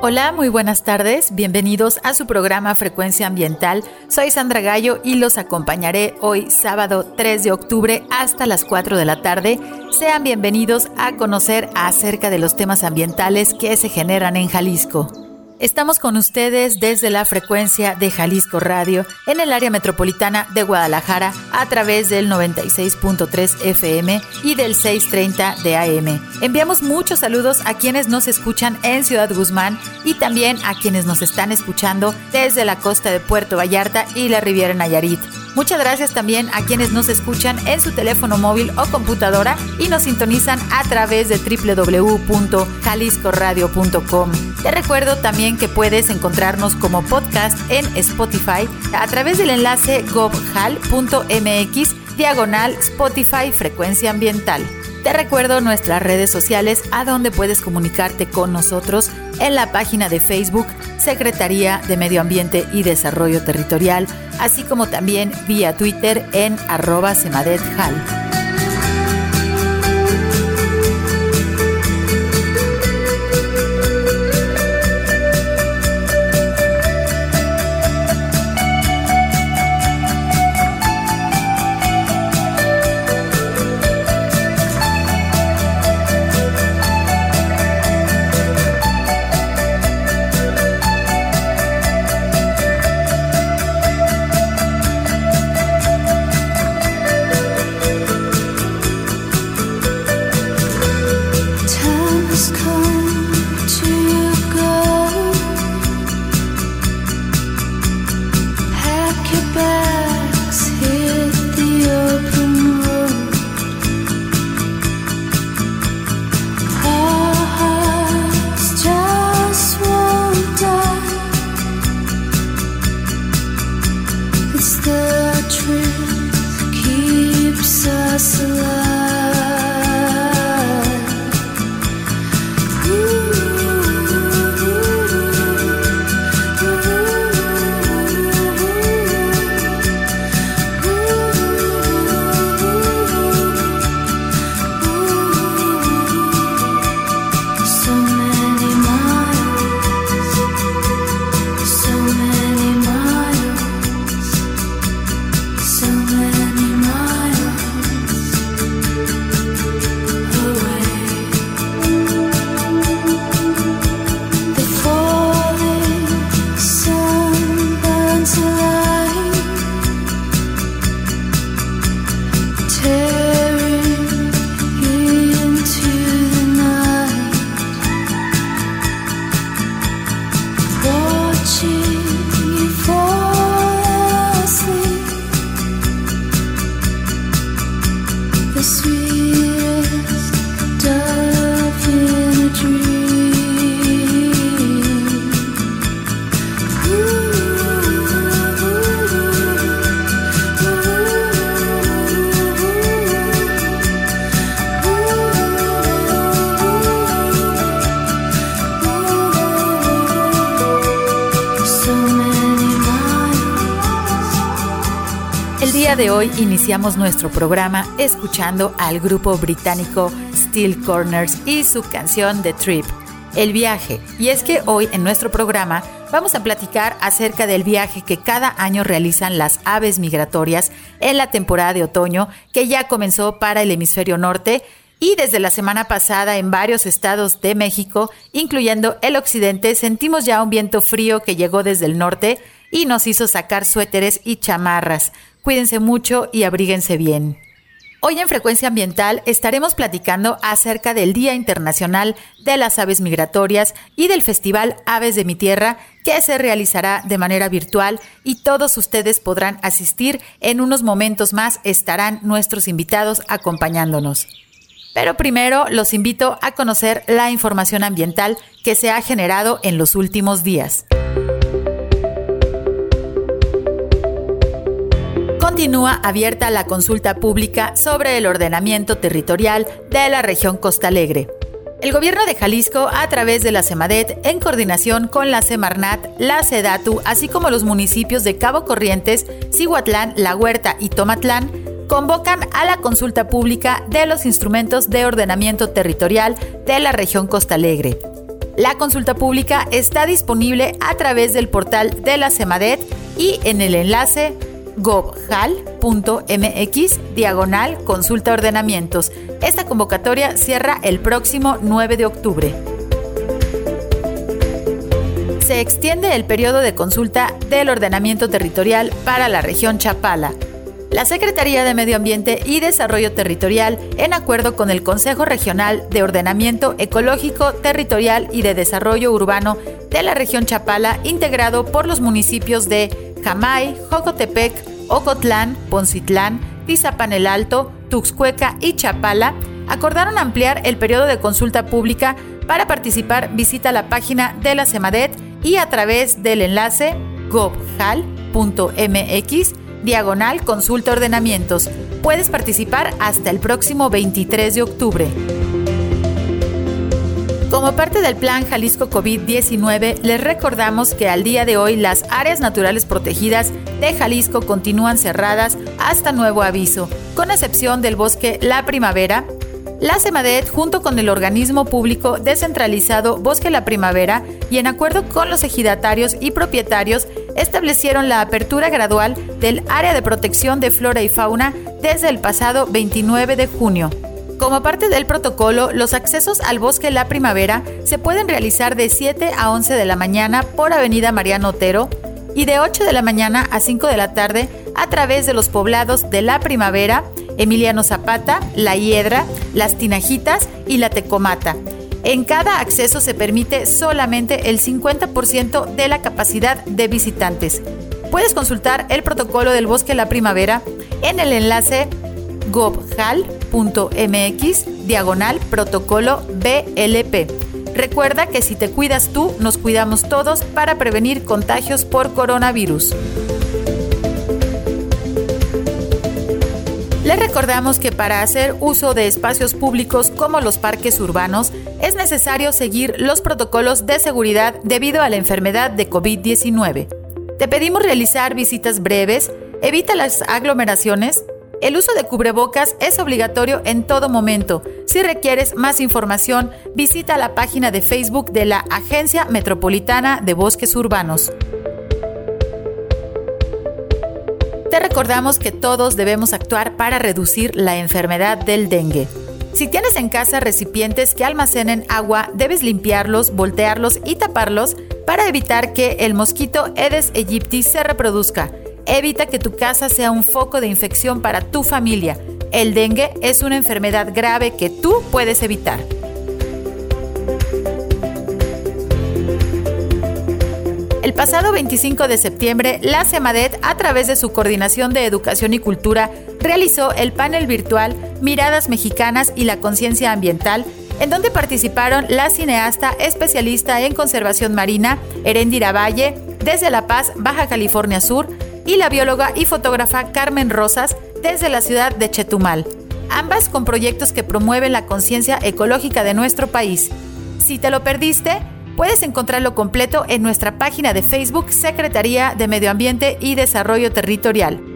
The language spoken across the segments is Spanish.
Hola, muy buenas tardes. Bienvenidos a su programa Frecuencia Ambiental. Soy Sandra Gallo y los acompañaré hoy sábado 3 de octubre hasta las 4 de la tarde. Sean bienvenidos a conocer acerca de los temas ambientales que se generan en Jalisco. Estamos con ustedes desde la frecuencia de Jalisco Radio en el área metropolitana de Guadalajara a través del 96.3 FM y del 630 de AM. Enviamos muchos saludos a quienes nos escuchan en Ciudad Guzmán y también a quienes nos están escuchando desde la costa de Puerto Vallarta y la Riviera Nayarit. Muchas gracias también a quienes nos escuchan en su teléfono móvil o computadora y nos sintonizan a través de www.jaliscoradio.com. Te recuerdo también que puedes encontrarnos como podcast en Spotify a través del enlace gobhal.mx diagonal Spotify Frecuencia Ambiental. Te recuerdo nuestras redes sociales a donde puedes comunicarte con nosotros en la página de Facebook Secretaría de Medio Ambiente y Desarrollo Territorial, así como también vía Twitter en arroba semadethal. De hoy iniciamos nuestro programa escuchando al grupo británico Steel Corners y su canción The Trip, El viaje. Y es que hoy en nuestro programa vamos a platicar acerca del viaje que cada año realizan las aves migratorias en la temporada de otoño que ya comenzó para el hemisferio norte y desde la semana pasada en varios estados de México, incluyendo el occidente, sentimos ya un viento frío que llegó desde el norte y nos hizo sacar suéteres y chamarras. Cuídense mucho y abríguense bien. Hoy en Frecuencia Ambiental estaremos platicando acerca del Día Internacional de las Aves Migratorias y del Festival Aves de mi Tierra que se realizará de manera virtual y todos ustedes podrán asistir. En unos momentos más estarán nuestros invitados acompañándonos. Pero primero los invito a conocer la información ambiental que se ha generado en los últimos días. Continúa abierta la consulta pública sobre el ordenamiento territorial de la región Costa Alegre. El gobierno de Jalisco, a través de la CEMADET, en coordinación con la Semarnat, la SEDATU, así como los municipios de Cabo Corrientes, Cihuatlán, La Huerta y Tomatlán, convocan a la consulta pública de los instrumentos de ordenamiento territorial de la región Costa Alegre. La consulta pública está disponible a través del portal de la CEMADET y en el enlace gobjal.mx diagonal consulta ordenamientos. Esta convocatoria cierra el próximo 9 de octubre. Se extiende el periodo de consulta del ordenamiento territorial para la región Chapala. La Secretaría de Medio Ambiente y Desarrollo Territorial, en acuerdo con el Consejo Regional de Ordenamiento Ecológico, Territorial y de Desarrollo Urbano de la región Chapala, integrado por los municipios de Jamay, Jocotepec, Ocotlán, Poncitlán, Tizapan el Alto, Tuxcueca y Chapala, acordaron ampliar el periodo de consulta pública para participar visita la página de la CEMADET y a través del enlace gobjal.mx diagonal consulta ordenamientos. Puedes participar hasta el próximo 23 de octubre. Como parte del plan Jalisco COVID-19, les recordamos que al día de hoy las áreas naturales protegidas de Jalisco continúan cerradas hasta nuevo aviso, con excepción del bosque La Primavera. La CEMADET, junto con el organismo público descentralizado Bosque La Primavera y en acuerdo con los ejidatarios y propietarios, establecieron la apertura gradual del área de protección de flora y fauna desde el pasado 29 de junio. Como parte del protocolo, los accesos al bosque La Primavera se pueden realizar de 7 a 11 de la mañana por Avenida Mariano Otero y de 8 de la mañana a 5 de la tarde a través de los poblados de La Primavera, Emiliano Zapata, La Hiedra, Las Tinajitas y La Tecomata. En cada acceso se permite solamente el 50% de la capacidad de visitantes. Puedes consultar el protocolo del Bosque La Primavera en el enlace gobhal.mx diagonal protocolo BLP. Recuerda que si te cuidas tú, nos cuidamos todos para prevenir contagios por coronavirus. Les recordamos que para hacer uso de espacios públicos como los parques urbanos es necesario seguir los protocolos de seguridad debido a la enfermedad de COVID-19. Te pedimos realizar visitas breves, evita las aglomeraciones, el uso de cubrebocas es obligatorio en todo momento. Si requieres más información, visita la página de Facebook de la Agencia Metropolitana de Bosques Urbanos. Te recordamos que todos debemos actuar para reducir la enfermedad del dengue. Si tienes en casa recipientes que almacenen agua, debes limpiarlos, voltearlos y taparlos para evitar que el mosquito Aedes aegypti se reproduzca. Evita que tu casa sea un foco de infección para tu familia. El dengue es una enfermedad grave que tú puedes evitar. El pasado 25 de septiembre, la CEMADET, a través de su Coordinación de Educación y Cultura, realizó el panel virtual Miradas Mexicanas y la Conciencia Ambiental, en donde participaron la cineasta especialista en conservación marina, Erendira Valle, desde La Paz, Baja California Sur, y la bióloga y fotógrafa Carmen Rosas desde la ciudad de Chetumal, ambas con proyectos que promueven la conciencia ecológica de nuestro país. Si te lo perdiste, puedes encontrarlo completo en nuestra página de Facebook Secretaría de Medio Ambiente y Desarrollo Territorial.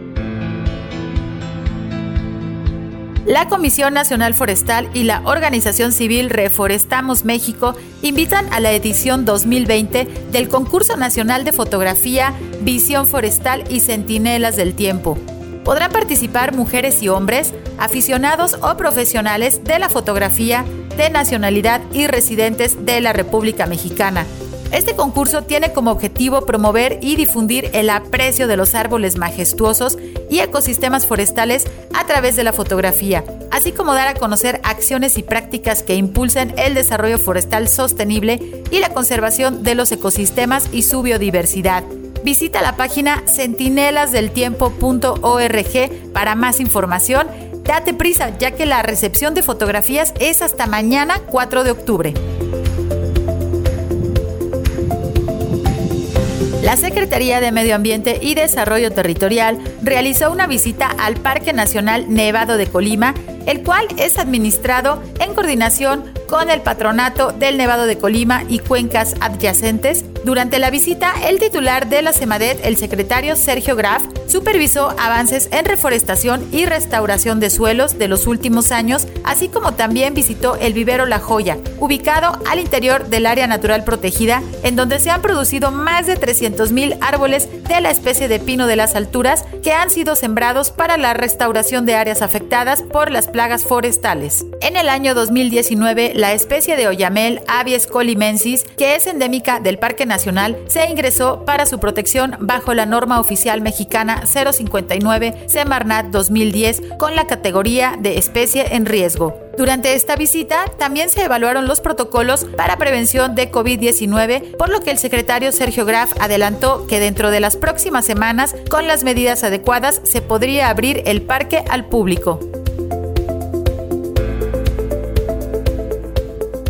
La Comisión Nacional Forestal y la organización civil Reforestamos México invitan a la edición 2020 del Concurso Nacional de Fotografía Visión Forestal y Centinelas del Tiempo. Podrán participar mujeres y hombres, aficionados o profesionales de la fotografía de nacionalidad y residentes de la República Mexicana este concurso tiene como objetivo promover y difundir el aprecio de los árboles majestuosos y ecosistemas forestales a través de la fotografía, así como dar a conocer acciones y prácticas que impulsen el desarrollo forestal sostenible y la conservación de los ecosistemas y su biodiversidad. Visita la página centinelasdeltiempo.org para más información. Date prisa, ya que la recepción de fotografías es hasta mañana 4 de octubre. La Secretaría de Medio Ambiente y Desarrollo Territorial realizó una visita al Parque Nacional Nevado de Colima, el cual es administrado en coordinación con el patronato del Nevado de Colima y cuencas adyacentes. Durante la visita, el titular de la CEMADET, el secretario Sergio Graf, supervisó avances en reforestación y restauración de suelos de los últimos años, así como también visitó el vivero La Joya, ubicado al interior del área natural protegida, en donde se han producido más de 300.000 árboles de la especie de pino de las alturas que han sido sembrados para la restauración de áreas afectadas por las plagas forestales. En el año 2019, la especie de Oyamel avies colimensis, que es endémica del Parque Nacional, se ingresó para su protección bajo la norma oficial mexicana 059 Semarnat 2010 con la categoría de especie en riesgo. Durante esta visita también se evaluaron los protocolos para prevención de COVID-19, por lo que el secretario Sergio Graf adelantó que dentro de las próximas semanas, con las medidas adecuadas, se podría abrir el parque al público.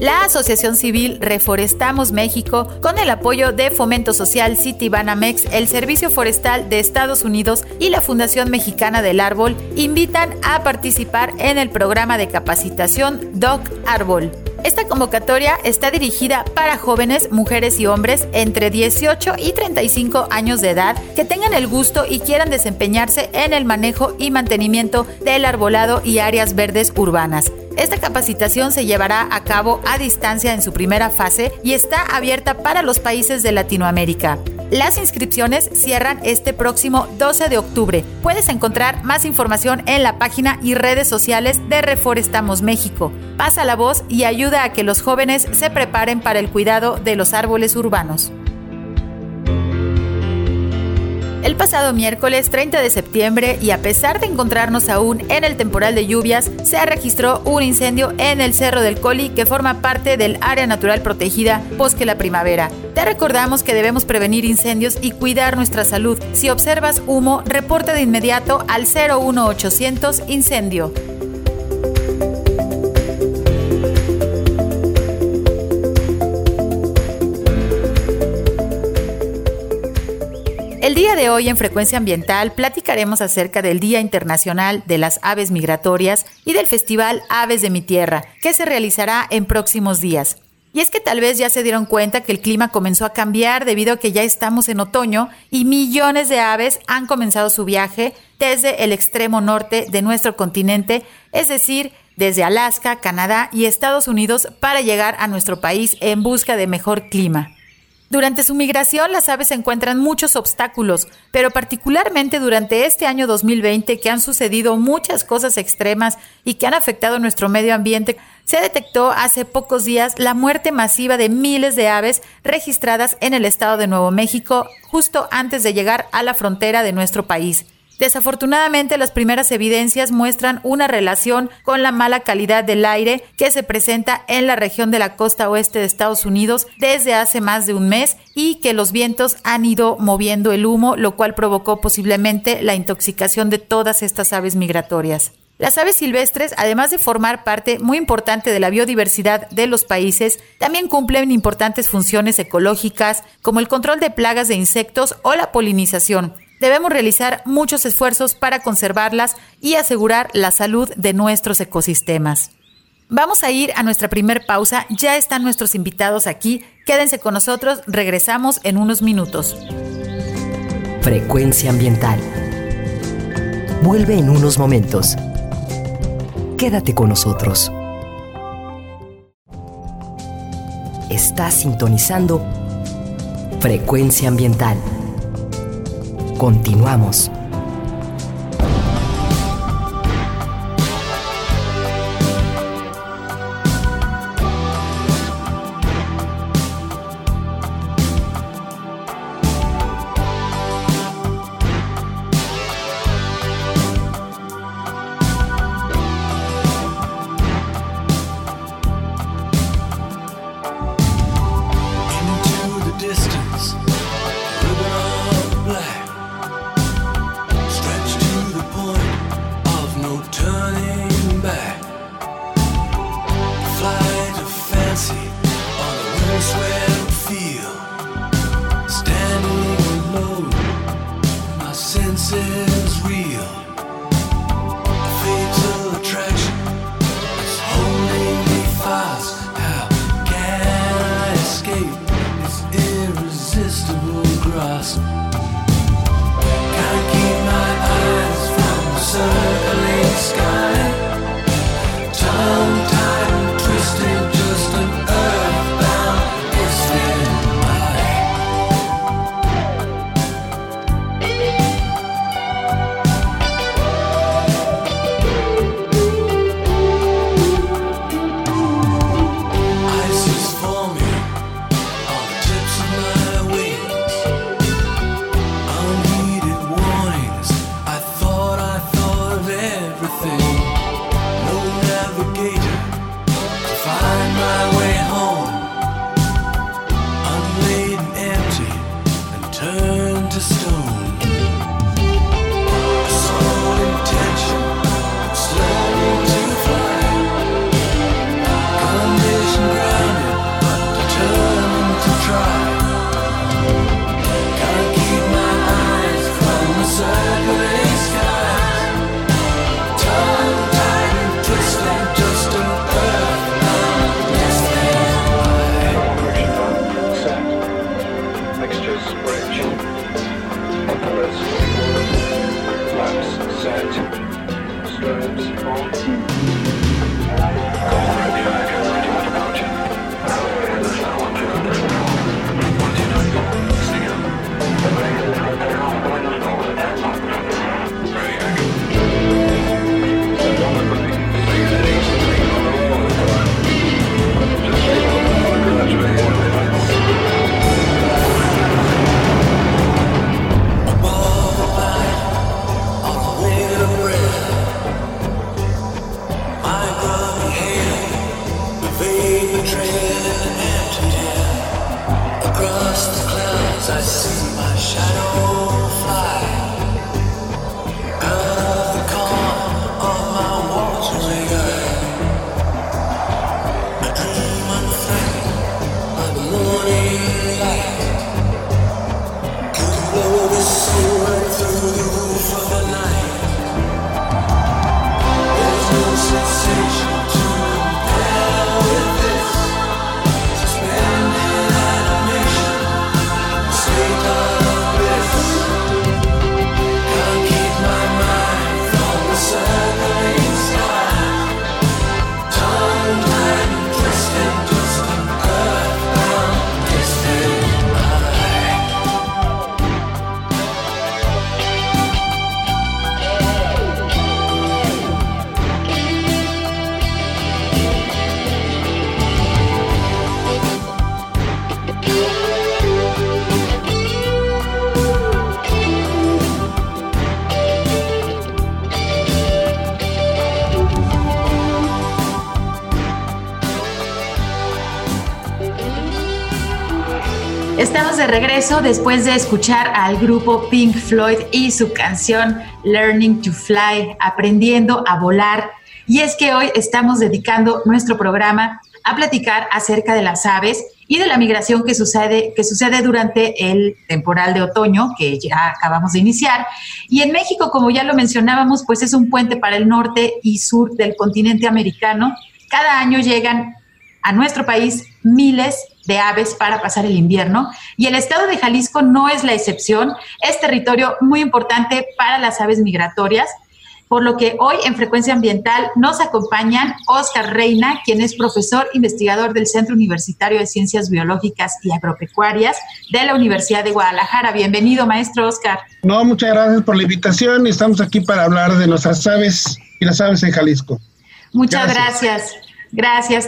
La Asociación Civil Reforestamos México, con el apoyo de Fomento Social City Banamex, el Servicio Forestal de Estados Unidos y la Fundación Mexicana del Árbol, invitan a participar en el programa de capacitación Doc Árbol. Esta convocatoria está dirigida para jóvenes, mujeres y hombres entre 18 y 35 años de edad que tengan el gusto y quieran desempeñarse en el manejo y mantenimiento del arbolado y áreas verdes urbanas. Esta capacitación se llevará a cabo a distancia en su primera fase y está abierta para los países de Latinoamérica. Las inscripciones cierran este próximo 12 de octubre. Puedes encontrar más información en la página y redes sociales de Reforestamos México. Pasa la voz y ayuda a que los jóvenes se preparen para el cuidado de los árboles urbanos. El pasado miércoles 30 de septiembre y a pesar de encontrarnos aún en el temporal de lluvias, se registró un incendio en el Cerro del Coli que forma parte del área natural protegida Bosque La Primavera. Te recordamos que debemos prevenir incendios y cuidar nuestra salud. Si observas humo, reporta de inmediato al 01800 incendio. De hoy en Frecuencia Ambiental platicaremos acerca del Día Internacional de las Aves Migratorias y del Festival Aves de mi Tierra, que se realizará en próximos días. Y es que tal vez ya se dieron cuenta que el clima comenzó a cambiar debido a que ya estamos en otoño y millones de aves han comenzado su viaje desde el extremo norte de nuestro continente, es decir, desde Alaska, Canadá y Estados Unidos para llegar a nuestro país en busca de mejor clima. Durante su migración las aves encuentran muchos obstáculos, pero particularmente durante este año 2020 que han sucedido muchas cosas extremas y que han afectado nuestro medio ambiente, se detectó hace pocos días la muerte masiva de miles de aves registradas en el estado de Nuevo México justo antes de llegar a la frontera de nuestro país. Desafortunadamente, las primeras evidencias muestran una relación con la mala calidad del aire que se presenta en la región de la costa oeste de Estados Unidos desde hace más de un mes y que los vientos han ido moviendo el humo, lo cual provocó posiblemente la intoxicación de todas estas aves migratorias. Las aves silvestres, además de formar parte muy importante de la biodiversidad de los países, también cumplen importantes funciones ecológicas como el control de plagas de insectos o la polinización, debemos realizar muchos esfuerzos para conservarlas y asegurar la salud de nuestros ecosistemas. Vamos a ir a nuestra primer pausa, ya están nuestros invitados aquí, quédense con nosotros, regresamos en unos minutos. Frecuencia ambiental. Vuelve en unos momentos. Quédate con nosotros. Estás sintonizando Frecuencia ambiental. Continuamos. Regreso después de escuchar al grupo Pink Floyd y su canción Learning to Fly, aprendiendo a volar. Y es que hoy estamos dedicando nuestro programa a platicar acerca de las aves y de la migración que sucede, que sucede durante el temporal de otoño que ya acabamos de iniciar. Y en México, como ya lo mencionábamos, pues es un puente para el norte y sur del continente americano. Cada año llegan a nuestro país miles de aves para pasar el invierno y el estado de Jalisco no es la excepción, es territorio muy importante para las aves migratorias, por lo que hoy en Frecuencia Ambiental nos acompañan Oscar Reina, quien es profesor investigador del Centro Universitario de Ciencias Biológicas y Agropecuarias de la Universidad de Guadalajara. Bienvenido, maestro Oscar. No, muchas gracias por la invitación. Estamos aquí para hablar de nuestras aves y las aves en Jalisco. Muchas gracias. Gracias.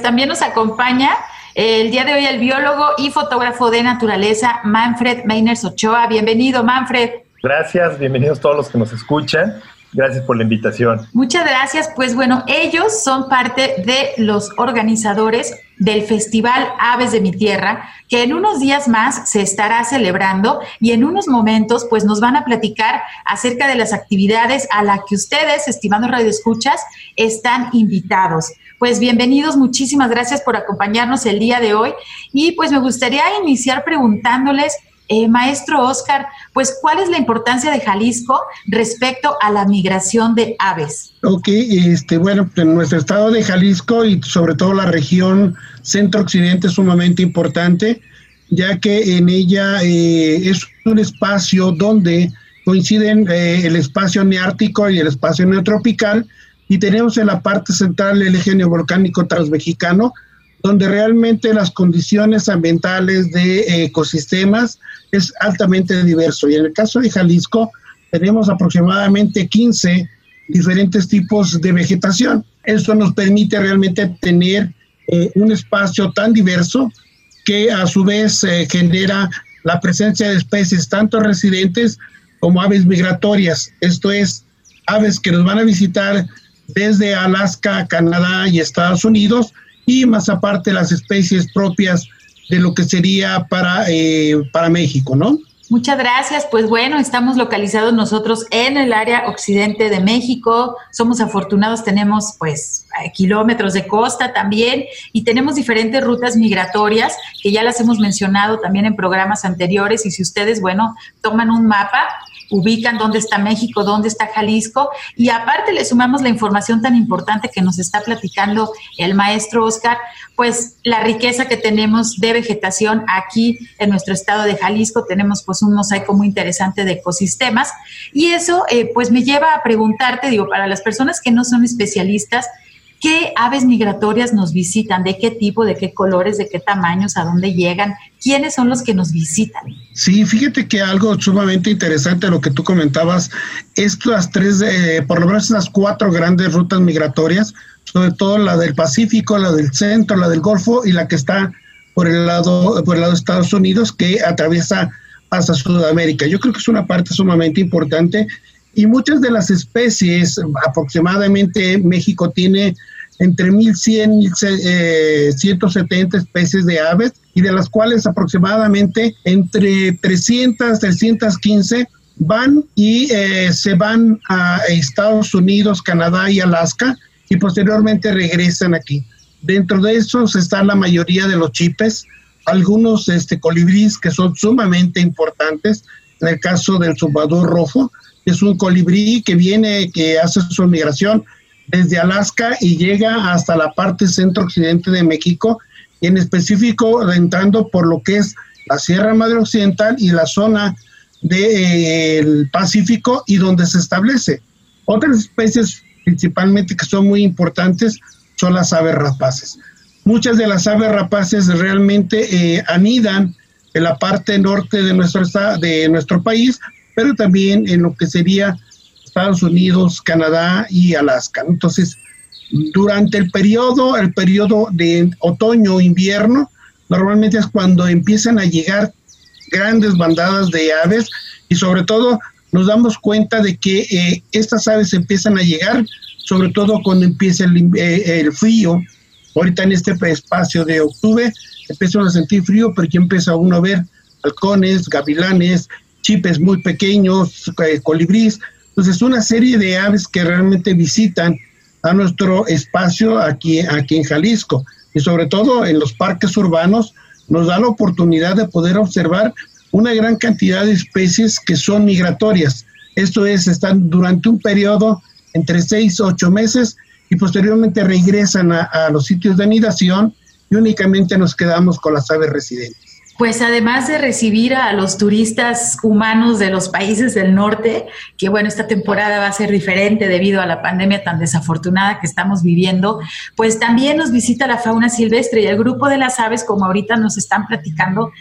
También nos acompaña el día de hoy el biólogo y fotógrafo de naturaleza Manfred Meiners Ochoa. Bienvenido, Manfred. Gracias, bienvenidos todos los que nos escuchan. Gracias por la invitación. Muchas gracias. Pues bueno, ellos son parte de los organizadores del Festival Aves de mi Tierra, que en unos días más se estará celebrando y en unos momentos pues nos van a platicar acerca de las actividades a las que ustedes, estimados radioescuchas, están invitados. Pues bienvenidos, muchísimas gracias por acompañarnos el día de hoy y pues me gustaría iniciar preguntándoles eh, maestro Oscar, pues ¿cuál es la importancia de Jalisco respecto a la migración de aves? Ok, este, bueno, en nuestro estado de Jalisco y sobre todo la región centro-occidente es sumamente importante, ya que en ella eh, es un espacio donde coinciden eh, el espacio neártico y el espacio neotropical, y tenemos en la parte central el eje neovolcánico transmexicano, donde realmente las condiciones ambientales de ecosistemas es altamente diverso. Y en el caso de Jalisco, tenemos aproximadamente 15 diferentes tipos de vegetación. Esto nos permite realmente tener eh, un espacio tan diverso que a su vez eh, genera la presencia de especies tanto residentes como aves migratorias. Esto es, aves que nos van a visitar desde Alaska, Canadá y Estados Unidos, y más aparte las especies propias de lo que sería para, eh, para México, ¿no? Muchas gracias. Pues bueno, estamos localizados nosotros en el área occidente de México. Somos afortunados, tenemos pues kilómetros de costa también y tenemos diferentes rutas migratorias que ya las hemos mencionado también en programas anteriores y si ustedes, bueno, toman un mapa ubican dónde está México, dónde está Jalisco. Y aparte le sumamos la información tan importante que nos está platicando el maestro Oscar, pues la riqueza que tenemos de vegetación aquí en nuestro estado de Jalisco, tenemos pues un mosaico muy interesante de ecosistemas. Y eso eh, pues me lleva a preguntarte, digo, para las personas que no son especialistas, ¿Qué aves migratorias nos visitan? ¿De qué tipo, de qué colores, de qué tamaños, a dónde llegan? ¿Quiénes son los que nos visitan? Sí, fíjate que algo sumamente interesante lo que tú comentabas, estas tres, eh, por lo menos esas cuatro grandes rutas migratorias, sobre todo la del Pacífico, la del centro, la del Golfo y la que está por el lado, por el lado de Estados Unidos, que atraviesa hasta Sudamérica. Yo creo que es una parte sumamente importante y muchas de las especies, aproximadamente México tiene entre 1100 y 170 especies de aves y de las cuales aproximadamente entre 300 315 van y eh, se van a Estados Unidos, Canadá y Alaska y posteriormente regresan aquí. Dentro de esos están la mayoría de los chipes, algunos este, colibríes que son sumamente importantes. En el caso del zumbador rojo, es un colibrí que viene, que hace su migración desde Alaska y llega hasta la parte centro-occidente de México, en específico entrando por lo que es la Sierra Madre Occidental y la zona del Pacífico y donde se establece. Otras especies principalmente que son muy importantes son las aves rapaces. Muchas de las aves rapaces realmente eh, anidan en la parte norte de nuestro, de nuestro país, pero también en lo que sería Estados Unidos, Canadá y Alaska. Entonces, durante el periodo, el periodo de otoño-invierno, normalmente es cuando empiezan a llegar grandes bandadas de aves y sobre todo nos damos cuenta de que eh, estas aves empiezan a llegar, sobre todo cuando empieza el, eh, el, frío. Ahorita en este espacio de octubre empiezan a sentir frío, pero ya empieza uno a ver halcones, gavilanes, chipes muy pequeños, eh, colibrís. Entonces, una serie de aves que realmente visitan a nuestro espacio aquí, aquí en Jalisco y sobre todo en los parques urbanos nos da la oportunidad de poder observar una gran cantidad de especies que son migratorias. Esto es, están durante un periodo entre seis o ocho meses y posteriormente regresan a, a los sitios de anidación y únicamente nos quedamos con las aves residentes. Pues además de recibir a los turistas humanos de los países del norte, que bueno, esta temporada va a ser diferente debido a la pandemia tan desafortunada que estamos viviendo, pues también nos visita la fauna silvestre y el grupo de las aves, como ahorita nos están platicando,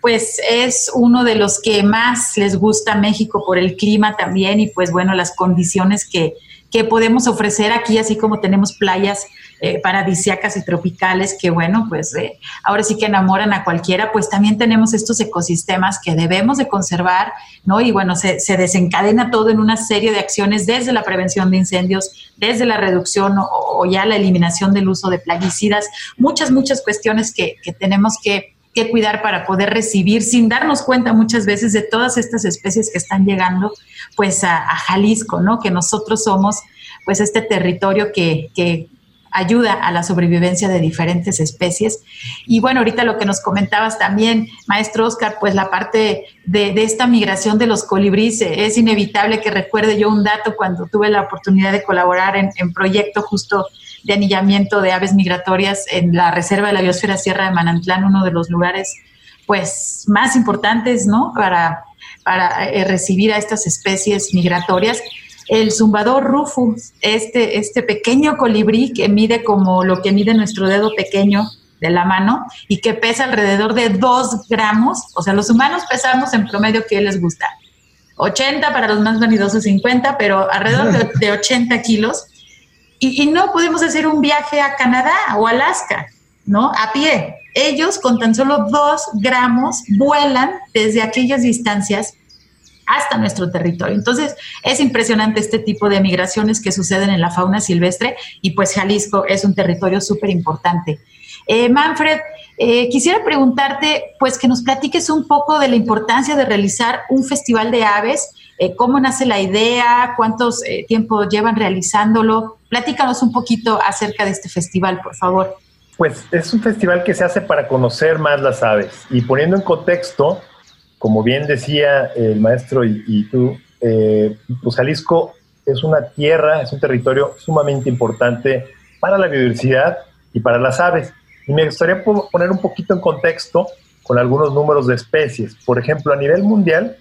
pues es uno de los que más les gusta México por el clima también y pues bueno, las condiciones que, que podemos ofrecer aquí, así como tenemos playas eh, paradisiacas y tropicales que, bueno, pues eh, ahora sí que enamoran a cualquiera, pues también tenemos estos ecosistemas que debemos de conservar, ¿no? Y bueno, se, desencadena todo en una serie de acciones desde la prevención de incendios, desde la reducción o, ya la eliminación del uso de plaguicidas, muchas, muchas cuestiones que, tenemos que que cuidar para poder recibir sin darnos cuenta muchas veces de todas estas especies que están llegando pues a, a Jalisco, ¿no? Que nosotros somos pues este territorio que, que, ayuda a la sobrevivencia de diferentes especies. Y bueno, ahorita lo que nos comentabas también, maestro Oscar, pues la parte de, esta migración de los colibríes, eh, es inevitable que recuerde yo un dato cuando tuve la oportunidad de colaborar en, en proyecto justo de anillamiento de aves migratorias en la Reserva de la Biosfera Sierra de Manantlán, uno de los lugares pues más importantes, ¿no? Para, para eh, recibir a estas especies migratorias el zumbador rufus, este, este pequeño colibrí que mide como lo que mide nuestro dedo pequeño de la mano y que pesa alrededor de 2 gramos. O sea, los humanos pesamos en promedio, ¿qué les gusta? 80 para los más vanidosos, 50, pero alrededor de, 80 kilos. Y, y, no podemos hacer un viaje a Canadá o Alaska, ¿no? A pie. Ellos con tan solo 2 gramos vuelan desde aquellas distancias hasta nuestro territorio. Entonces, es impresionante este tipo de migraciones que suceden en la fauna silvestre y pues Jalisco es un territorio súper importante. Eh, Manfred, eh, quisiera preguntarte, pues que nos platiques un poco de la importancia de realizar un festival de aves, eh, cómo nace la idea, cuántos tiempo llevan realizándolo. Platícanos un poquito acerca de este festival, por favor. Pues es un festival que se hace para conocer más las aves y poniendo en contexto, como bien decía el maestro y, tú, eh, pues Jalisco es una tierra, es un territorio sumamente importante para la biodiversidad y para las aves. Y me gustaría poner un poquito en contexto con algunos números de especies. Por ejemplo, a nivel mundial,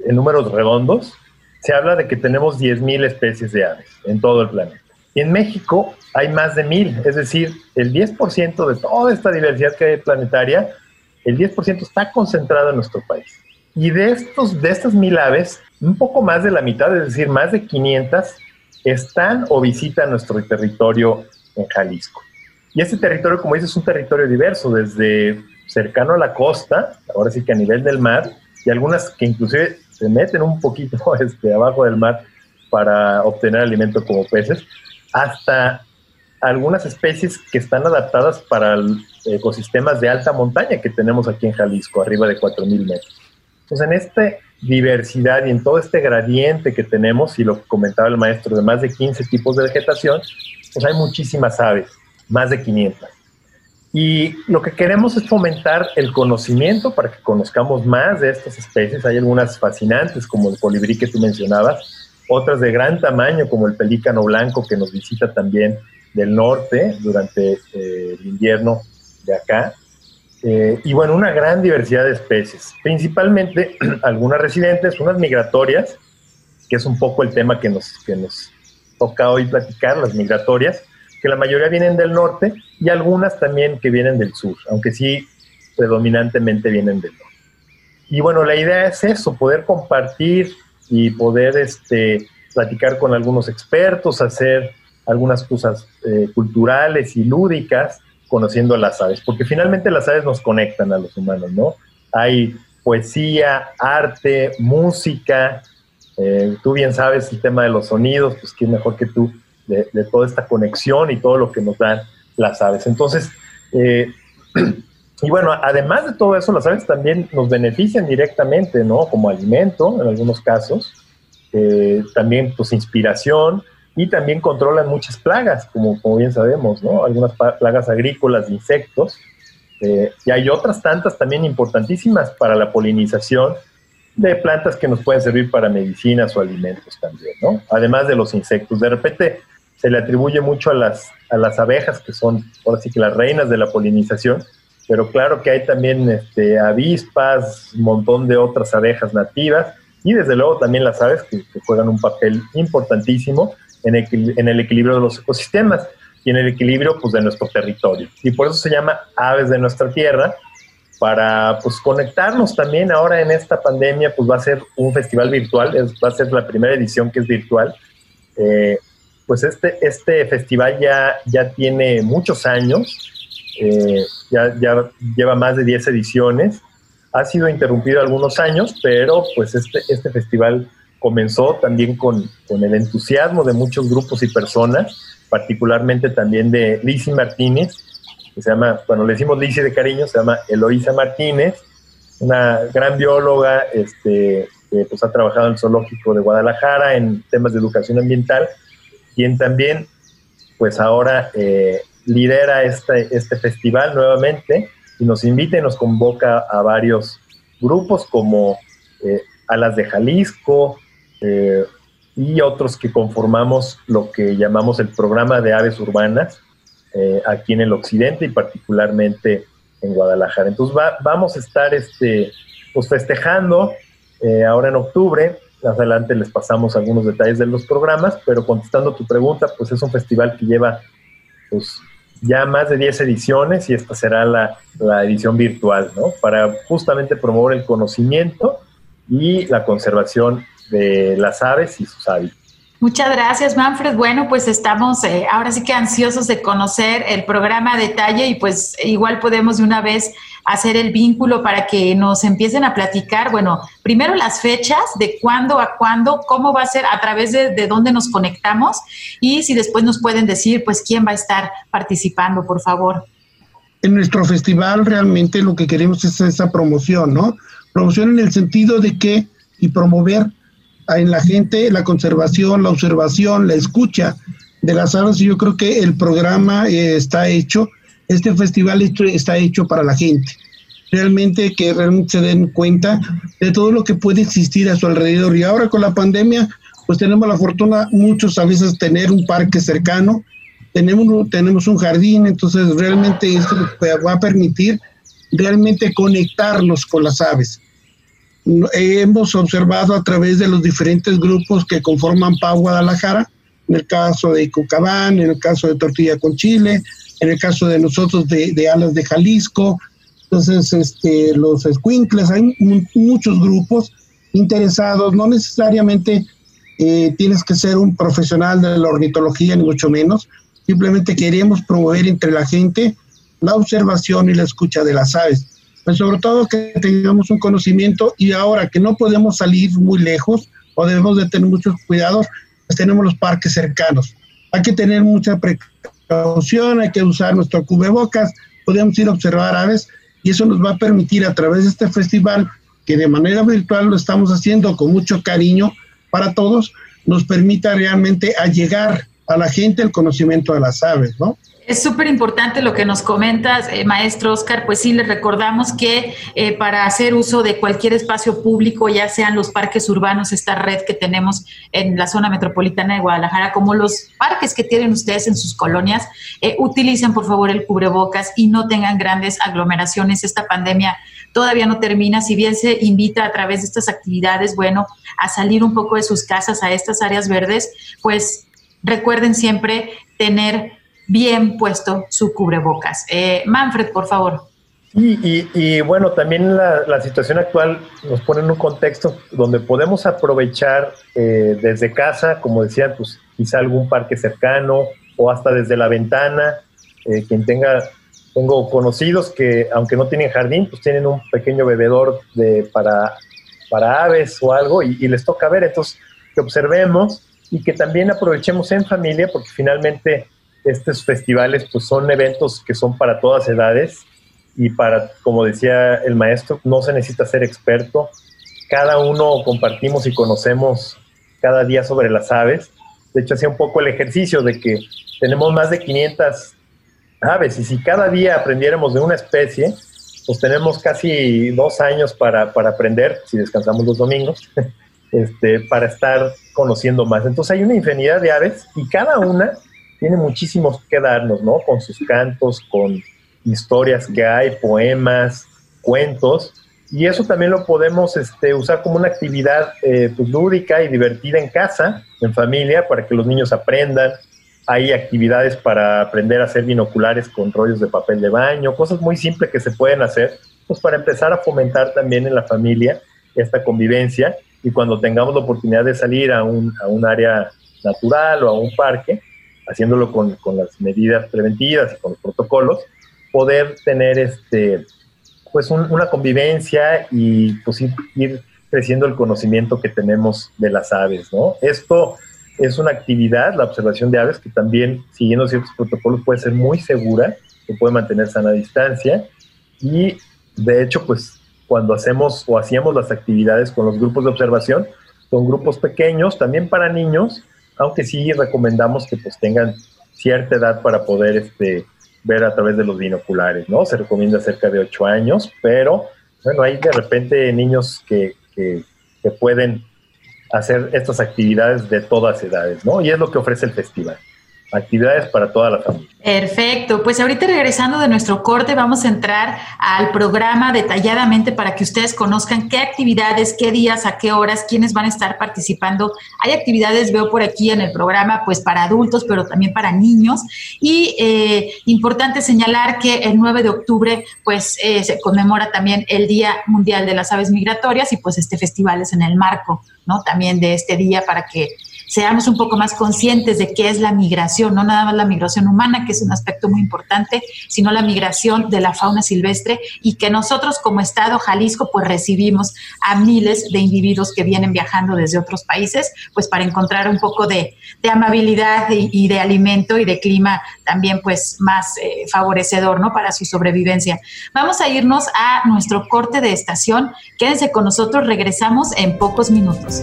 en números redondos, se habla de que tenemos 10.000 especies de aves en todo el planeta. Y en México hay más de 1.000, es decir, el 10% de toda esta diversidad que hay planetaria el 10% está concentrado en nuestro país. Y de, estos, de estas mil aves, un poco más de la mitad, es decir, más de 500, están o visitan nuestro territorio en Jalisco. Y este territorio, como dices, es un territorio diverso, desde cercano a la costa, ahora sí que a nivel del mar, y algunas que inclusive se meten un poquito este, abajo del mar para obtener alimento como peces, hasta algunas especies que están adaptadas para ecosistemas de alta montaña que tenemos aquí en Jalisco, arriba de 4.000 metros. Entonces, en esta diversidad y en todo este gradiente que tenemos, y lo que comentaba el maestro, de más de 15 tipos de vegetación, pues hay muchísimas aves, más de 500. Y lo que queremos es fomentar el conocimiento para que conozcamos más de estas especies. Hay algunas fascinantes, como el colibrí que tú mencionabas, otras de gran tamaño, como el pelícano blanco que nos visita también del norte durante eh, el invierno de acá. Eh, y bueno, una gran diversidad de especies, principalmente algunas residentes, unas migratorias, que es un poco el tema que nos, que nos toca hoy platicar, las migratorias, que la mayoría vienen del norte y algunas también que vienen del sur, aunque sí predominantemente vienen del norte. Y bueno, la idea es eso, poder compartir y poder este, platicar con algunos expertos, hacer algunas cosas eh, culturales y lúdicas conociendo a las aves, porque finalmente las aves nos conectan a los humanos, ¿no? Hay poesía, arte, música, eh, tú bien sabes el tema de los sonidos, pues quién mejor que tú de, toda esta conexión y todo lo que nos dan las aves. Entonces, eh, y bueno, además de todo eso, las aves también nos benefician directamente, ¿no? Como alimento en algunos casos, también pues inspiración, y también controlan muchas plagas, como, como bien sabemos, ¿no? Algunas plagas agrícolas, insectos, eh, y hay otras tantas también importantísimas para la polinización de plantas que nos pueden servir para medicinas o alimentos también, ¿no? Además de los insectos. De repente se le atribuye mucho a las, a las abejas, que son ahora sí que las reinas de la polinización, pero claro que hay también este, avispas, un montón de otras abejas nativas, y desde luego también las aves que, que juegan un papel importantísimo en el, en el equilibrio de los ecosistemas y en el equilibrio pues, de nuestro territorio. Y por eso se llama Aves de nuestra Tierra, para pues, conectarnos también ahora en esta pandemia, pues va a ser un festival virtual, va a ser la primera edición que es virtual. Eh, pues este, este festival ya, ya tiene muchos años, eh, ya, ya lleva más de 10 ediciones, ha sido interrumpido algunos años, pero pues este, este festival comenzó también con, con, el entusiasmo de muchos grupos y personas, particularmente también de Lizzie Martínez, que se llama, bueno, le decimos Lizzie de cariño, se llama Eloísa Martínez, una gran bióloga este, que pues, ha trabajado en el Zoológico de Guadalajara en temas de educación ambiental, quien también pues ahora eh, lidera este, este festival nuevamente y nos invita y nos convoca a varios grupos como eh, Alas de Jalisco, eh, y otros que conformamos lo que llamamos el programa de aves urbanas eh, aquí en el occidente y particularmente en Guadalajara. Entonces vamos a estar este, pues festejando eh, ahora en octubre. Más adelante les pasamos algunos detalles de los programas, pero contestando tu pregunta, pues es un festival que lleva pues, ya más de 10 ediciones y esta será la, la edición virtual, ¿no? Para justamente promover el conocimiento y la conservación de las aves y sus hábitos. Muchas gracias, Manfred. Bueno, pues estamos eh, ahora sí que ansiosos de conocer el programa a detalle y pues igual podemos de una vez hacer el vínculo para que nos empiecen a platicar, bueno, primero las fechas, de cuándo a cuándo, cómo va a ser, a través de, de dónde nos conectamos y si después nos pueden decir, pues, quién va a estar participando, por favor. En nuestro festival realmente lo que queremos es esa promoción, ¿no? Promoción en el sentido de que y promover en la gente la conservación, la observación, la escucha de las aves. Yo creo que el programa eh, está hecho, este festival está hecho para la gente. Realmente que realmente se den cuenta de todo lo que puede existir a su alrededor. Y ahora con la pandemia, pues tenemos la fortuna muchos a veces tener un parque cercano, tenemos, tenemos un jardín, entonces realmente esto va a permitir realmente conectarnos con las aves hemos observado a través de los diferentes grupos que conforman PAU Guadalajara, en el caso de Cucabán, en el caso de Tortilla con Chile, en el caso de nosotros de, Alas de Jalisco, entonces este, los squinkles, hay muchos grupos interesados, no necesariamente eh, tienes que ser un profesional de la ornitología, ni mucho menos, simplemente queremos promover entre la gente la observación y la escucha de las aves pues sobre todo que tengamos un conocimiento y ahora que no podemos salir muy lejos o debemos de tener muchos cuidados, pues tenemos los parques cercanos. Hay que tener mucha precaución, hay que usar nuestro cubrebocas, podemos ir a observar aves y eso nos va a permitir a través de este festival, que de manera virtual lo estamos haciendo con mucho cariño para todos, nos permita realmente allegar a la gente el conocimiento de las aves, ¿no? Es súper importante lo que nos comentas, eh, maestro Oscar. Pues sí, les recordamos que eh, para hacer uso de cualquier espacio público, ya sean los parques urbanos, esta red que tenemos en la zona metropolitana de Guadalajara, como los parques que tienen ustedes en sus colonias, eh, utilicen por favor el cubrebocas y no tengan grandes aglomeraciones. Esta pandemia todavía no termina. Si bien se invita a través de estas actividades, bueno, a salir un poco de sus casas a estas áreas verdes, pues recuerden siempre tener bien puesto su cubrebocas. Eh, Manfred, por favor. Y, bueno, también la, situación actual nos pone en un contexto donde podemos aprovechar eh, desde casa, como decía, pues quizá algún parque cercano o hasta desde la ventana, eh, quien tenga, tengo conocidos que aunque no tienen jardín, pues tienen un pequeño bebedor de, para, para aves o algo y, y les toca ver, entonces que observemos y que también aprovechemos en familia porque finalmente estos festivales pues son eventos que son para todas edades y para, como decía el maestro, no se necesita ser experto. Cada uno compartimos y conocemos cada día sobre las aves. De hecho, hacía un poco el ejercicio de que tenemos más de 500 aves y si cada día aprendiéramos de una especie, pues tenemos casi dos años para, para aprender, si descansamos los domingos, este, para estar conociendo más. Entonces hay una infinidad de aves y cada una tiene muchísimos que darnos, ¿no? Con sus cantos, con historias que hay, poemas, cuentos, y eso también lo podemos este, usar como una actividad eh, pues, lúdica y divertida en casa, en familia, para que los niños aprendan. Hay actividades para aprender a hacer binoculares con rollos de papel de baño, cosas muy simples que se pueden hacer, pues para empezar a fomentar también en la familia esta convivencia y cuando tengamos la oportunidad de salir a un, a un área natural o a un parque, haciéndolo con, con, las medidas preventivas y con los protocolos, poder tener este, pues una convivencia y pues ir, creciendo el conocimiento que tenemos de las aves, ¿no? Esto es una actividad, la observación de aves, que también, siguiendo ciertos protocolos, puede ser muy segura, se puede mantener sana distancia y, de hecho, pues cuando hacemos o hacíamos las actividades con los grupos de observación, son grupos pequeños, también para niños, aunque sí recomendamos que pues tengan cierta edad para poder este, ver a través de los binoculares, ¿no? Se recomienda cerca de 8 años, pero bueno, hay de repente niños que, que, que pueden hacer estas actividades de todas edades, ¿no? Y es lo que ofrece el festival actividades para toda la familia. Perfecto, pues ahorita regresando de nuestro corte vamos a entrar al programa detalladamente para que ustedes conozcan qué actividades, qué días, a qué horas, quiénes van a estar participando. Hay actividades, veo por aquí en el programa, pues para adultos, pero también para niños. Y eh, importante señalar que el 9 de octubre pues eh, se conmemora también el Día Mundial de las Aves Migratorias y pues este festival es en el marco, ¿no? También de este día para que seamos un poco más conscientes de qué es la migración, no nada más la migración humana, que es un aspecto muy importante, sino la migración de la fauna silvestre y que nosotros como Estado Jalisco pues recibimos a miles de individuos que vienen viajando desde otros países, pues para encontrar un poco de, amabilidad y, de alimento y de clima también pues más eh, favorecedor, ¿no? Para su sobrevivencia. Vamos a irnos a nuestro corte de estación. Quédense con nosotros, regresamos en pocos minutos.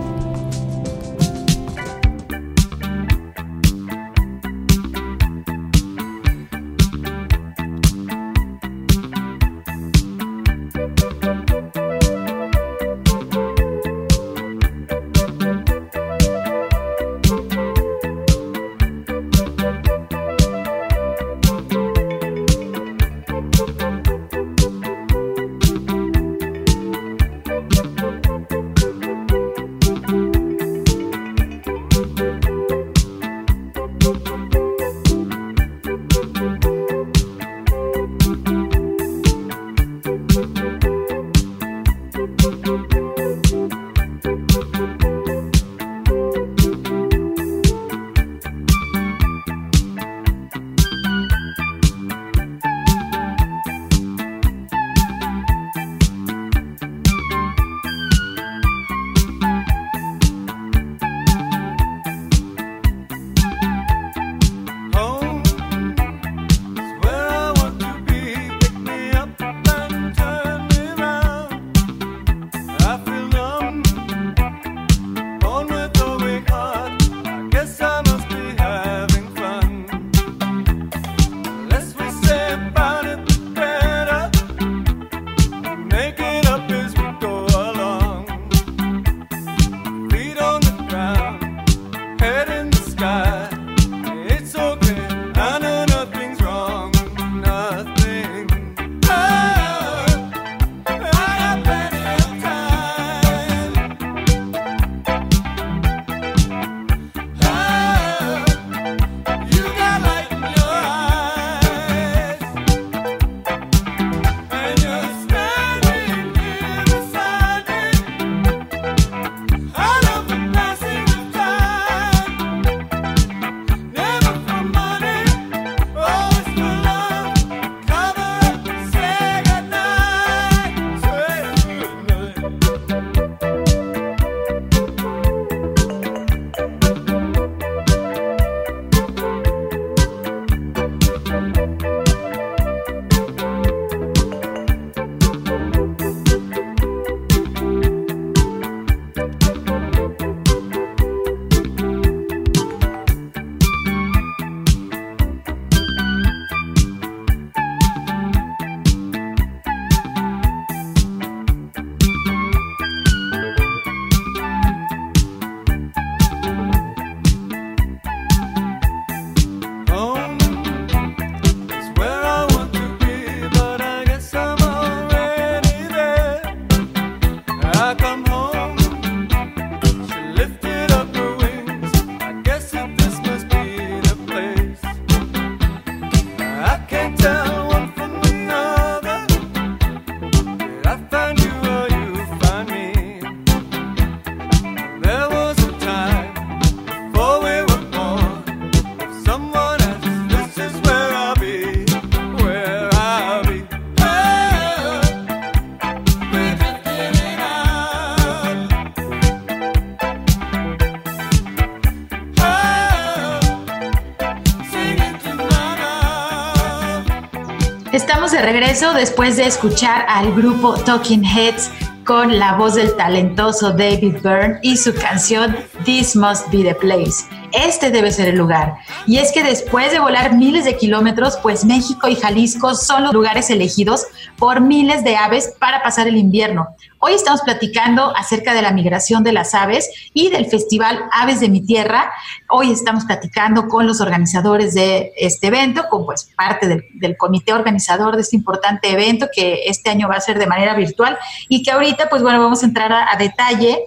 regreso después de escuchar al grupo Talking Heads con la voz del talentoso David Byrne y su canción This Must Be the Place. Este debe ser el lugar. Y es que después de volar miles de kilómetros, pues México y Jalisco son los lugares elegidos por miles de aves para pasar el invierno. Hoy estamos platicando acerca de la migración de las aves y del festival Aves de mi Tierra. Hoy estamos platicando con los organizadores de este evento, con pues parte del, comité organizador de este importante evento que este año va a ser de manera virtual y que ahorita pues bueno vamos a entrar a detalle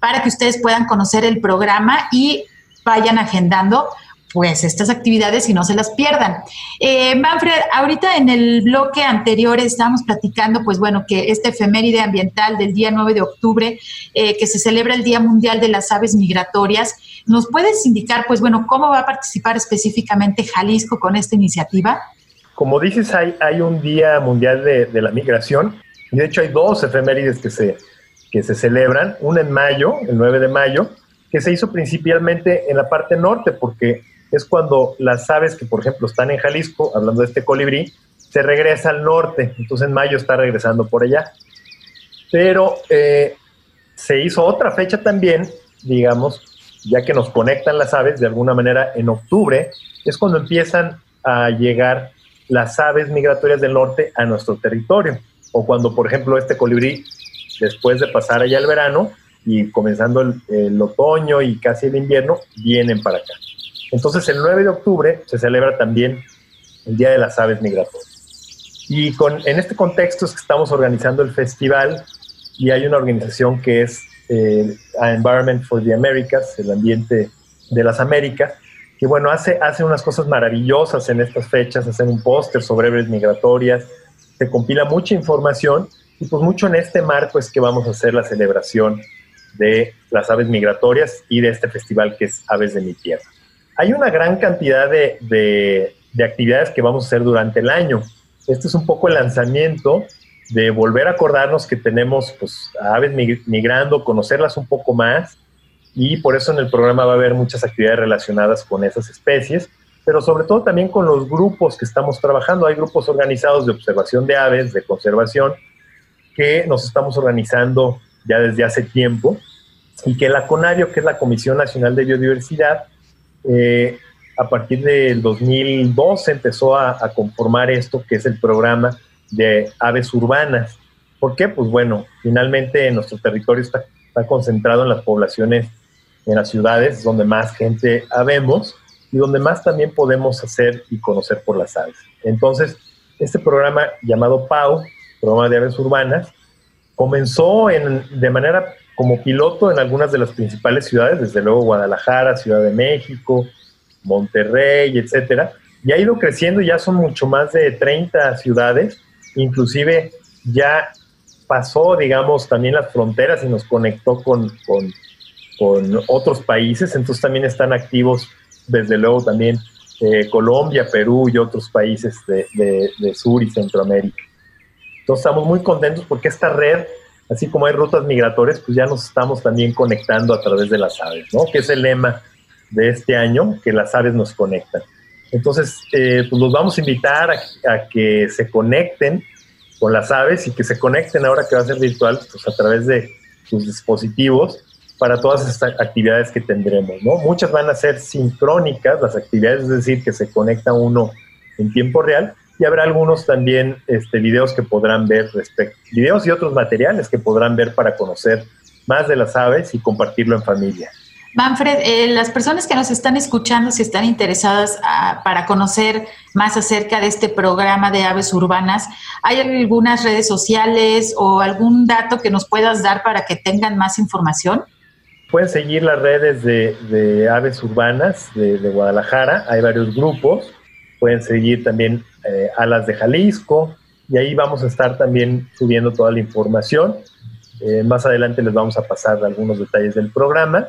para que ustedes puedan conocer el programa y vayan agendando pues estas actividades y no se las pierdan. Eh, Manfred, ahorita en el bloque anterior estábamos platicando, pues bueno, que este efeméride ambiental del día 9 de octubre, eh, que se celebra el Día Mundial de las Aves Migratorias, ¿nos puedes indicar, pues bueno, cómo va a participar específicamente Jalisco con esta iniciativa? Como dices, hay, hay un Día Mundial de, la Migración, y de hecho hay dos efemérides que se, que se celebran, una en mayo, el 9 de mayo, que se hizo principalmente en la parte norte, porque es cuando las aves que, por ejemplo, están en Jalisco, hablando de este colibrí, se regresa al norte, entonces en mayo está regresando por allá. Pero eh, se hizo otra fecha también, digamos, ya que nos conectan las aves de alguna manera en octubre, es cuando empiezan a llegar las aves migratorias del norte a nuestro territorio, o cuando, por ejemplo, este colibrí, después de pasar allá el verano, y comenzando el, otoño y casi el invierno, vienen para acá. Entonces el 9 de octubre se celebra también el Día de las Aves Migratorias. Y con, en este contexto es que estamos organizando el festival y hay una organización que es eh, Environment for the Americas, el ambiente de las Américas, que bueno, hace, hace unas cosas maravillosas en estas fechas, hacen un póster sobre aves migratorias, se compila mucha información y pues mucho en este marco es que vamos a hacer la celebración de las aves migratorias y de este festival que es Aves de mi Tierra. Hay una gran cantidad de, actividades que vamos a hacer durante el año. Este es un poco el lanzamiento de volver a acordarnos que tenemos pues, aves migrando, conocerlas un poco más y por eso en el programa va a haber muchas actividades relacionadas con esas especies, pero sobre todo también con los grupos que estamos trabajando. Hay grupos organizados de observación de aves, de conservación, que nos estamos organizando ya desde hace tiempo, y que la CONAVIO, que es la Comisión Nacional de Biodiversidad, eh, a partir del 2012 empezó a, conformar esto, que es el programa de aves urbanas. ¿Por qué? Pues bueno, finalmente nuestro territorio está, está concentrado en las poblaciones, en las ciudades donde más gente habemos y donde más también podemos hacer y conocer por las aves. Entonces, este programa llamado PAU, Programa de Aves Urbanas, Comenzó en, de manera como piloto en algunas de las principales ciudades, desde luego Guadalajara, Ciudad de México, Monterrey, etcétera, y ha ido creciendo, ya son mucho más de 30 ciudades, inclusive ya pasó, digamos, también las fronteras y nos conectó con, con, otros países, entonces también están activos, desde luego también eh, Colombia, Perú y otros países de, de Sur y Centroamérica. Entonces estamos muy contentos porque esta red, así como hay rutas migratorias, pues ya nos estamos también conectando a través de las aves, ¿no? Que es el lema de este año, que las aves nos conectan. Entonces, eh, pues los vamos a invitar a, que se conecten con las aves y que se conecten ahora que va a ser virtual, pues a través de sus dispositivos para todas estas actividades que tendremos, ¿no? Muchas van a ser sincrónicas las actividades, es decir, que se conecta uno en tiempo real, y habrá algunos también este, videos que podrán ver, respecto, videos y otros materiales que podrán ver para conocer más de las aves y compartirlo en familia. Manfred, eh, las personas que nos están escuchando, si están interesadas ah, para conocer más acerca de este programa de aves urbanas, ¿hay algunas redes sociales o algún dato que nos puedas dar para que tengan más información? Pueden seguir las redes de, aves urbanas de, de Guadalajara, hay varios grupos, pueden seguir también eh, Alas de Jalisco, y ahí vamos a estar también subiendo toda la información. Eh, más adelante les vamos a pasar algunos detalles del programa,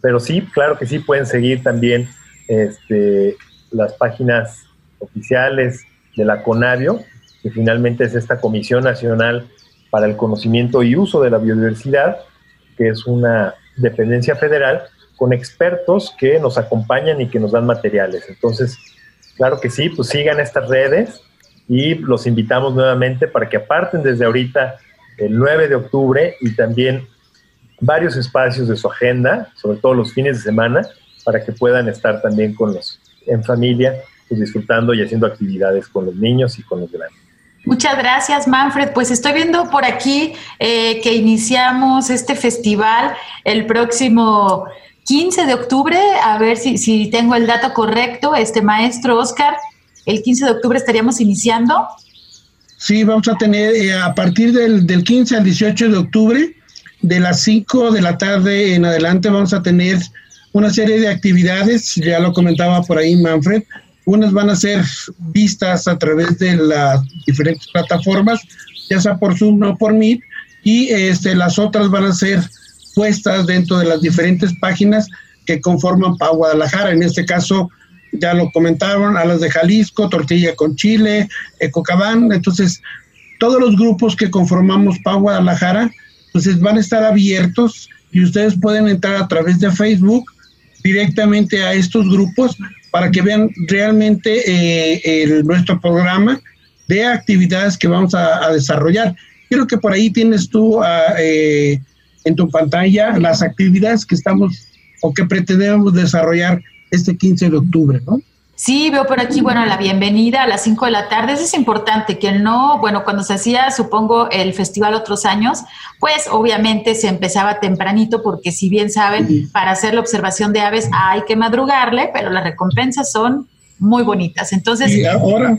pero sí, claro que sí, pueden seguir también este, las páginas oficiales de la CONAVIO, que finalmente es esta Comisión Nacional para el Conocimiento y Uso de la Biodiversidad, que es una dependencia federal con expertos que nos acompañan y que nos dan materiales. Entonces, Claro que sí, pues sigan estas redes y los invitamos nuevamente para que aparten desde ahorita el 9 de octubre y también varios espacios de su agenda, sobre todo los fines de semana, para que puedan estar también con los en familia, pues disfrutando y haciendo actividades con los niños y con los grandes. Muchas gracias, Manfred. Pues estoy viendo por aquí eh, que iniciamos este festival el próximo 15 de octubre. A ver si, si tengo el dato correcto, este maestro Oscar. El 15 de octubre estaríamos iniciando. Sí, vamos a tener eh, a partir del, del 15 al 18 de octubre, de las 5 de la tarde en adelante, vamos a tener una serie de actividades, ya lo comentaba por ahí Manfred, unas van a ser vistas a través de las diferentes plataformas, ya sea por Zoom o por Meet, y este, las otras van a ser puestas dentro de las diferentes páginas que conforman PA Guadalajara. En este caso, ya lo comentaron, a las de Jalisco, Tortilla con Chile, Ecocabán. Entonces, todos los grupos que conformamos PA Guadalajara, pues van a estar abiertos y ustedes pueden entrar a través de Facebook directamente a estos grupos para que vean realmente eh, nuestro programa de actividades que vamos a, desarrollar. Creo que por ahí tienes tú ah, eh, en tu pantalla las actividades que estamos o que pretendemos desarrollar este 15 de octubre, ¿no? Sí, veo por aquí, bueno, la bienvenida a las 5 de la tarde. Eso es importante, que no, bueno, cuando se hacía, supongo, el festival otros años, pues obviamente se empezaba tempranito, porque si bien saben, para hacer la observación de aves hay que madrugarle, pero las recompensas son muy bonitas. Entonces. Y ahora,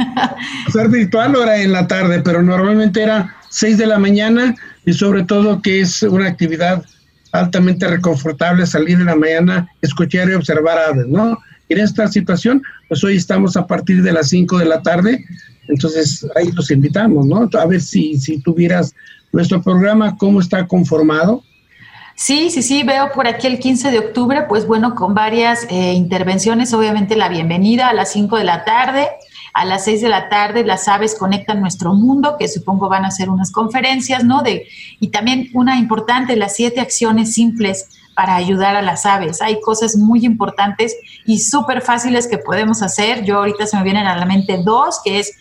ser virtual ahora en la tarde, pero normalmente era 6 de la mañana y sobre todo que es una actividad altamente reconfortable salir en la mañana, escuchar y observar aves, ¿no? en esta situación, pues hoy estamos a partir de las 5 de la tarde, entonces ahí los invitamos, ¿no? A ver si, si tuvieras nuestro programa, cómo está conformado. Sí, sí, sí, veo por aquí el 15 de octubre, pues bueno, con varias eh, intervenciones, obviamente la bienvenida a las 5 de la tarde, a las 6 de la tarde las aves conectan nuestro mundo, que supongo van a ser unas conferencias, ¿no? De, y también una importante, las siete acciones simples para ayudar a las aves. Hay cosas muy importantes y súper fáciles que podemos hacer. Yo ahorita se me vienen a la mente dos, que es,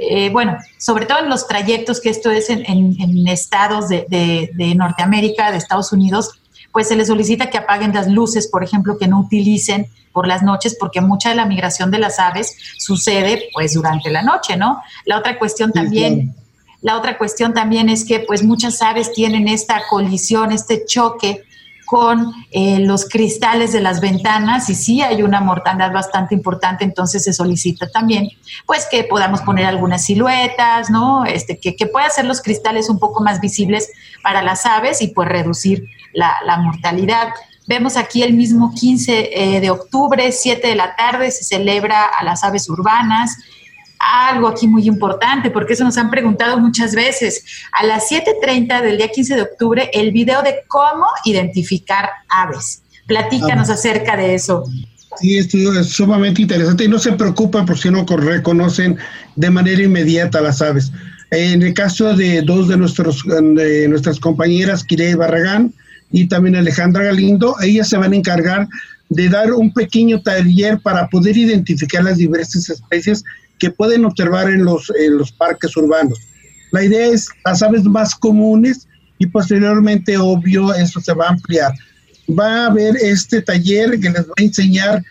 eh, bueno, sobre todo en los trayectos, que esto es en, estados de, de, Norteamérica, de Estados Unidos, pues se les solicita que apaguen las luces, por ejemplo, que no utilicen por las noches, porque mucha de la migración de las aves sucede pues durante la noche, ¿no? La otra cuestión también... La otra cuestión también es que pues muchas aves tienen esta colisión, este choque con eh, los cristales de las ventanas y sí hay una mortandad bastante importante, entonces se solicita también pues que podamos poner algunas siluetas, ¿no? Este, que, que pueda hacer los cristales un poco más visibles para las aves y pues reducir la, mortalidad. Vemos aquí el mismo 15 eh, de octubre, 7 de la tarde, se celebra a las aves urbanas algo aquí muy importante, porque eso nos han preguntado muchas veces. A las 7.30 del día 15 de octubre, el video de cómo identificar aves. Platícanos acerca de eso. Sí, esto es sumamente interesante y no se preocupen por si no reconocen de manera inmediata las aves. En el caso de dos de, nuestros, de nuestras compañeras, Kirei Barragán y también Alejandra Galindo, ellas se van a encargar de dar un pequeño taller para poder identificar las diversas especies que pueden observar en los, en los parques urbanos. La idea es las aves más comunes y posteriormente, obvio, eso se va a ampliar. Va a haber este taller que les va a enseñar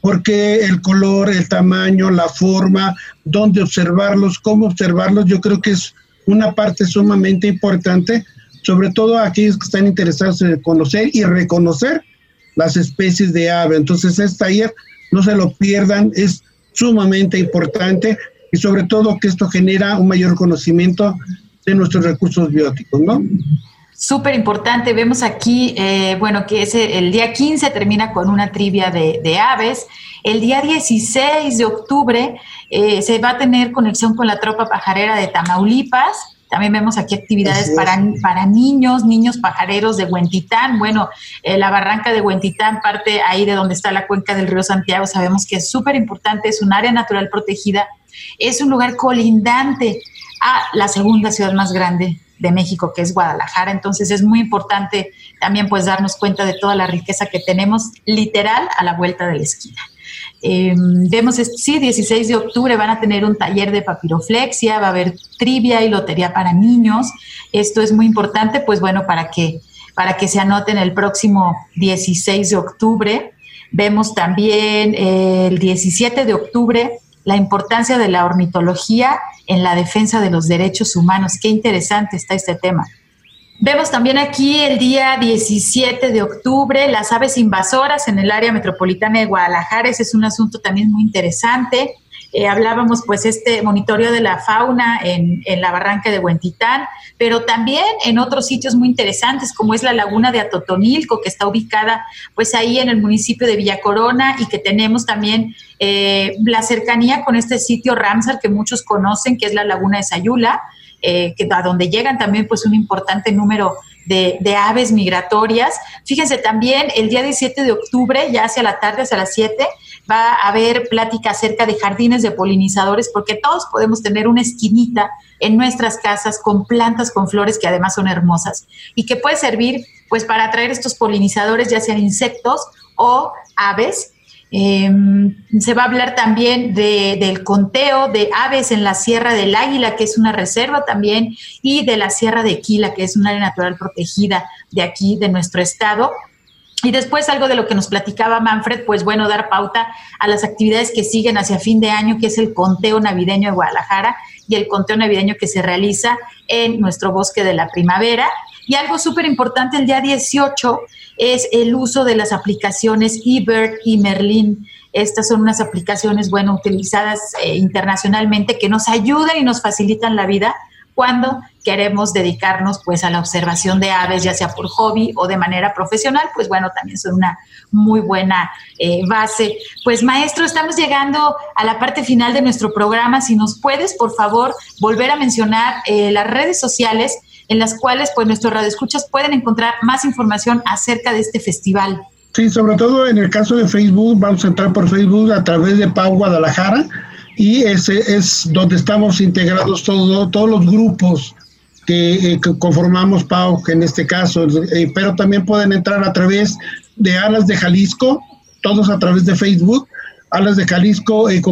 por qué el color, el tamaño, la forma, dónde observarlos, cómo observarlos. Yo creo que es una parte sumamente importante, sobre todo aquellos que están interesados en conocer y reconocer las especies de ave. Entonces, este taller no se lo pierdan, es sumamente importante y sobre todo que esto genera un mayor conocimiento de nuestros recursos bióticos, ¿no? Súper importante, vemos aquí, eh, bueno, que es el día 15 termina con una trivia de, aves. El día 16 de octubre eh, se va a tener conexión con la tropa pajarera de Tamaulipas también vemos aquí actividades para, para niños, niños pajareros de Huentitán. Bueno, eh, la barranca de Huentitán, parte ahí de donde está la cuenca del río Santiago, sabemos que es súper importante, es un área natural protegida, es un lugar colindante a la segunda ciudad más grande de México, que es Guadalajara. Entonces es muy importante también pues darnos cuenta de toda la riqueza que tenemos literal a la vuelta de la esquina. Em, vemos, sí, 16 de octubre van a tener un taller de papiroflexia, va a haber trivia y lotería para niños. Esto es muy importante, pues bueno, para que, para que se anoten el próximo 16 de octubre. Vemos también eh, el 17 de octubre la importancia de la ornitología en la defensa de los derechos humanos. Qué interesante está este tema. Vemos también aquí el día 17 de octubre las aves invasoras en el área metropolitana de Guadalajara. Es un asunto también muy interesante. Eh, hablábamos pues este monitoreo de la fauna en, en, la barranca de Huentitán, pero también en otros sitios muy interesantes como es la laguna de Atotonilco, que está ubicada pues ahí en el municipio de Villa Corona y que tenemos también eh, la cercanía con este sitio Ramsar que muchos conocen, que es la laguna de Sayula eh, que, a donde llegan también pues un importante número de, de, aves migratorias. Fíjense también, el día 17 de octubre, ya hacia la tarde, hacia las 7, va a haber plática acerca de jardines de polinizadores, porque todos podemos tener una esquinita en nuestras casas con plantas con flores que además son hermosas y que puede servir pues para atraer estos polinizadores, ya sean insectos o aves Em, se va a hablar también del conteo de aves en la Sierra del Águila, que es una reserva también, y de la Sierra de Quila, que es un área natural protegida de aquí, de nuestro estado. Y después algo de lo que nos platicaba Manfred, pues bueno, dar pauta a las actividades que siguen hacia fin de año, que es el conteo navideño de Guadalajara y el conteo navideño que se realiza en nuestro bosque de la primavera. Y algo súper importante, el día 18 es el uso de las aplicaciones eBird y Merlin. Estas son unas aplicaciones, bueno, utilizadas eh, internacionalmente que nos ayudan y nos facilitan la vida cuando queremos dedicarnos pues a la observación de aves, ya sea por hobby o de manera profesional, pues bueno, también son una muy buena eh, base. Pues maestro, estamos llegando a la parte final de nuestro programa. Si nos puedes, por favor, volver a mencionar eh, las redes sociales en las cuales pues nuestros radioescuchas pueden encontrar más información acerca de este festival. Sí, sobre todo en el caso de Facebook, vamos a entrar por Facebook a través de Pau Guadalajara y ese es donde estamos integrados todos todos los grupos que, eh, conformamos Pau en este caso, eh, pero también pueden entrar a través de Alas de Jalisco, todos a través de Facebook, Alas de Jalisco, eh,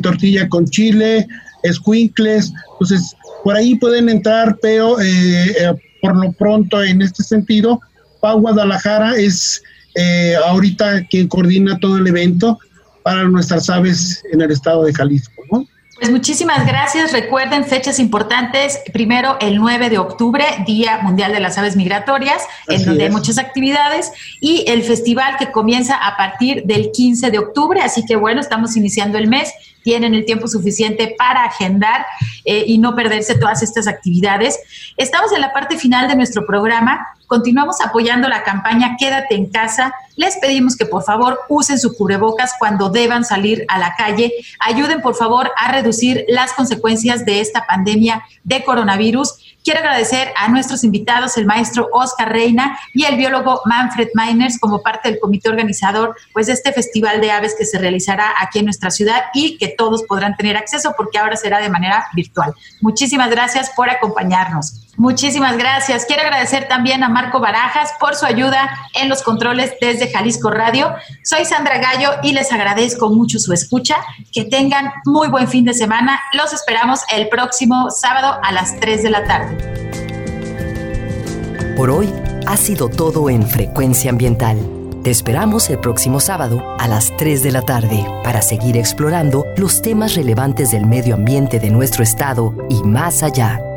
Tortilla con Chile, Escuincles, entonces por ahí pueden entrar, pero eh, eh, por lo pronto en este sentido, Pau Guadalajara es eh, ahorita quien coordina todo el evento para nuestras aves en el estado de Jalisco. ¿no? Pues muchísimas gracias. Recuerden fechas importantes. Primero, el 9 de octubre, Día Mundial de las Aves Migratorias, en donde hay muchas actividades, y el festival que comienza a partir del 15 de octubre. Así que bueno, estamos iniciando el mes tienen el tiempo suficiente para agendar eh, y no perderse todas estas actividades. Estamos en la parte final de nuestro programa. Continuamos apoyando la campaña Quédate en casa. Les pedimos que por favor usen su cubrebocas cuando deban salir a la calle. Ayuden por favor a reducir las consecuencias de esta pandemia de coronavirus Quiero agradecer a nuestros invitados, el maestro Oscar Reina y el biólogo Manfred Miners, como parte del comité organizador pues, de este festival de aves que se realizará aquí en nuestra ciudad y que todos podrán tener acceso porque ahora será de manera virtual. Muchísimas gracias por acompañarnos. Muchísimas gracias. Quiero agradecer también a Marco Barajas por su ayuda en los controles desde Jalisco Radio. Soy Sandra Gallo y les agradezco mucho su escucha. Que tengan muy buen fin de semana. Los esperamos el próximo sábado a las 3 de la tarde. Por hoy ha sido todo en Frecuencia Ambiental. Te esperamos el próximo sábado a las 3 de la tarde para seguir explorando los temas relevantes del medio ambiente de nuestro estado y más allá.